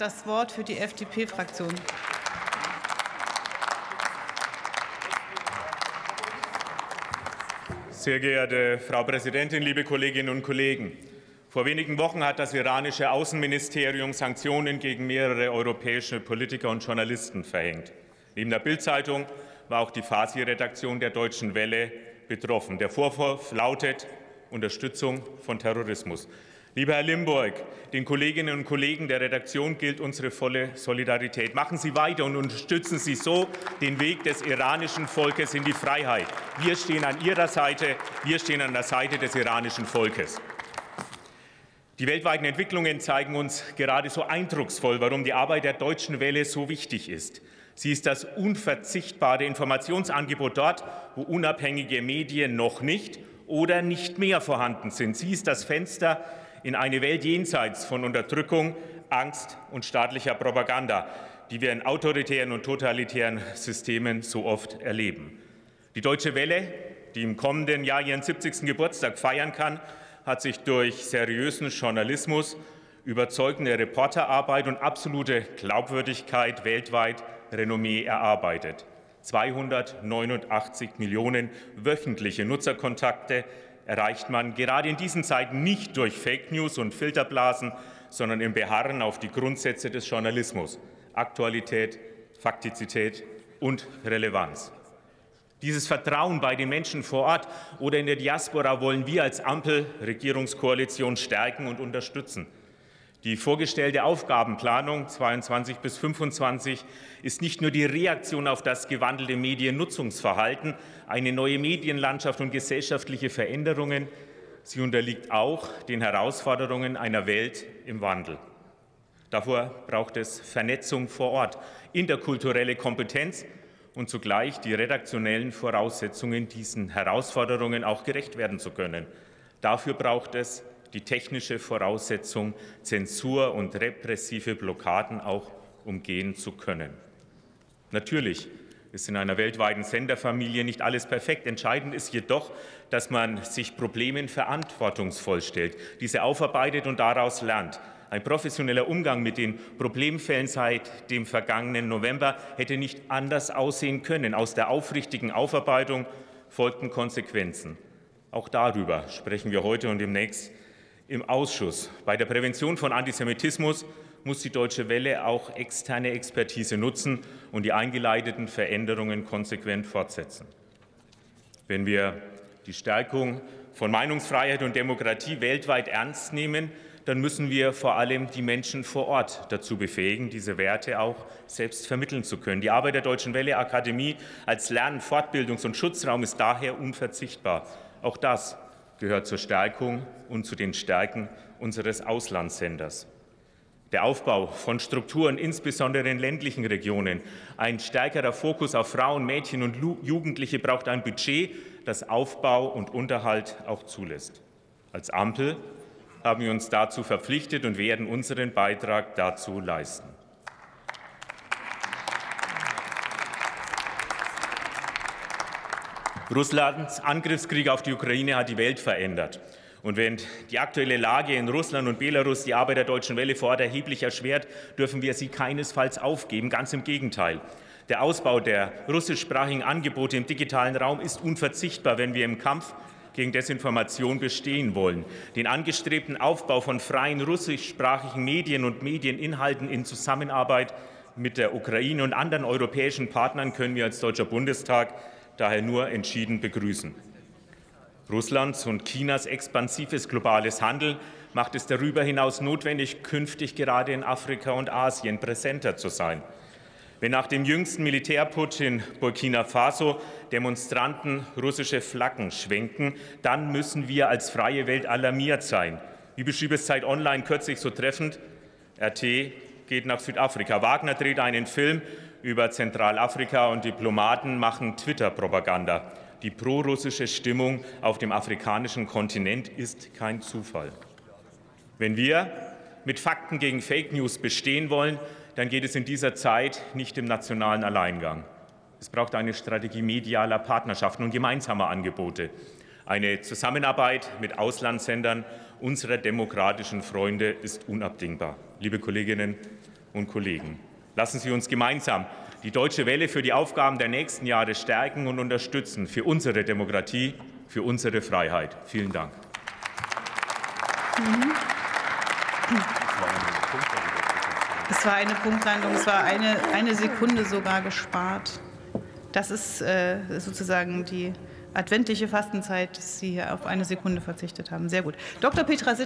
das Wort für die FDP-Fraktion. Sehr geehrte Frau Präsidentin, liebe Kolleginnen und Kollegen! Vor wenigen Wochen hat das iranische Außenministerium Sanktionen gegen mehrere europäische Politiker und Journalisten verhängt. Neben der Bild-Zeitung war auch die Fasi-Redaktion der Deutschen Welle betroffen. Der Vorwurf lautet Unterstützung von Terrorismus. Lieber Herr Limburg, den Kolleginnen und Kollegen der Redaktion gilt unsere volle Solidarität. Machen Sie weiter und unterstützen Sie so den Weg des iranischen Volkes in die Freiheit. Wir stehen an Ihrer Seite. Wir stehen an der Seite des iranischen Volkes. Die weltweiten Entwicklungen zeigen uns gerade so eindrucksvoll, warum die Arbeit der Deutschen Welle so wichtig ist. Sie ist das unverzichtbare Informationsangebot dort, wo unabhängige Medien noch nicht oder nicht mehr vorhanden sind. Sie ist das Fenster in eine Welt jenseits von Unterdrückung, Angst und staatlicher Propaganda, die wir in autoritären und totalitären Systemen so oft erleben. Die Deutsche Welle, die im kommenden Jahr ihren 70. Geburtstag feiern kann, hat sich durch seriösen Journalismus, überzeugende Reporterarbeit und absolute Glaubwürdigkeit weltweit Renommee erarbeitet. 289 Millionen wöchentliche Nutzerkontakte erreicht man gerade in diesen Zeiten nicht durch Fake News und Filterblasen, sondern im Beharren auf die Grundsätze des Journalismus Aktualität, Faktizität und Relevanz. Dieses Vertrauen bei den Menschen vor Ort oder in der Diaspora wollen wir als Ampel-Regierungskoalition stärken und unterstützen. Die vorgestellte Aufgabenplanung 22 bis 25 ist nicht nur die Reaktion auf das gewandelte Mediennutzungsverhalten, eine neue Medienlandschaft und gesellschaftliche Veränderungen, sie unterliegt auch den Herausforderungen einer Welt im Wandel. Davor braucht es Vernetzung vor Ort, interkulturelle Kompetenz und zugleich die redaktionellen Voraussetzungen, diesen Herausforderungen auch gerecht werden zu können. Dafür braucht es die technische Voraussetzung, Zensur und repressive Blockaden auch umgehen zu können. Natürlich ist in einer weltweiten Senderfamilie nicht alles perfekt. Entscheidend ist jedoch, dass man sich Problemen verantwortungsvoll stellt, diese aufarbeitet und daraus lernt. Ein professioneller Umgang mit den Problemfällen seit dem vergangenen November hätte nicht anders aussehen können. Aus der aufrichtigen Aufarbeitung folgten Konsequenzen. Auch darüber sprechen wir heute und demnächst im Ausschuss. Bei der Prävention von Antisemitismus muss die Deutsche Welle auch externe Expertise nutzen und die eingeleiteten Veränderungen konsequent fortsetzen. Wenn wir die Stärkung von Meinungsfreiheit und Demokratie weltweit ernst nehmen, dann müssen wir vor allem die Menschen vor Ort dazu befähigen, diese Werte auch selbst vermitteln zu können. Die Arbeit der Deutschen Welle Akademie als Lern-, Fortbildungs- und Schutzraum ist daher unverzichtbar. Auch das gehört zur Stärkung und zu den Stärken unseres Auslandssenders. Der Aufbau von Strukturen, insbesondere in ländlichen Regionen, ein stärkerer Fokus auf Frauen, Mädchen und Jugendliche braucht ein Budget, das Aufbau und Unterhalt auch zulässt. Als Ampel haben wir uns dazu verpflichtet und werden unseren Beitrag dazu leisten. Russlands Angriffskrieg auf die Ukraine hat die Welt verändert. Und während die aktuelle Lage in Russland und Belarus die Arbeit der Deutschen Welle vor Ort erheblich erschwert, dürfen wir sie keinesfalls aufgeben. Ganz im Gegenteil. Der Ausbau der russischsprachigen Angebote im digitalen Raum ist unverzichtbar, wenn wir im Kampf gegen Desinformation bestehen wollen. Den angestrebten Aufbau von freien russischsprachigen Medien und Medieninhalten in Zusammenarbeit mit der Ukraine und anderen europäischen Partnern können wir als Deutscher Bundestag daher nur entschieden begrüßen. Russlands und Chinas expansives globales Handeln macht es darüber hinaus notwendig, künftig gerade in Afrika und Asien präsenter zu sein. Wenn nach dem jüngsten Militärputsch in Burkina Faso Demonstranten russische Flaggen schwenken, dann müssen wir als freie Welt alarmiert sein. Wie beschrieb es Zeit Online kürzlich so treffend, RT geht nach Südafrika. Wagner dreht einen Film über Zentralafrika und Diplomaten machen Twitter-Propaganda. Die prorussische Stimmung auf dem afrikanischen Kontinent ist kein Zufall. Wenn wir mit Fakten gegen Fake News bestehen wollen, dann geht es in dieser Zeit nicht im nationalen Alleingang. Es braucht eine Strategie medialer Partnerschaften und gemeinsamer Angebote, eine Zusammenarbeit mit Auslandssendern unserer demokratischen Freunde ist unabdingbar. Liebe Kolleginnen und Kollegen. Lassen Sie uns gemeinsam die Deutsche Welle für die Aufgaben der nächsten Jahre stärken und unterstützen, für unsere Demokratie, für unsere Freiheit. Vielen Dank. Es war eine Punktlandung, es war eine, eine Sekunde sogar gespart. Das ist äh, sozusagen die adventliche Fastenzeit, dass Sie hier auf eine Sekunde verzichtet haben. Sehr gut. Dr. Petra Sitt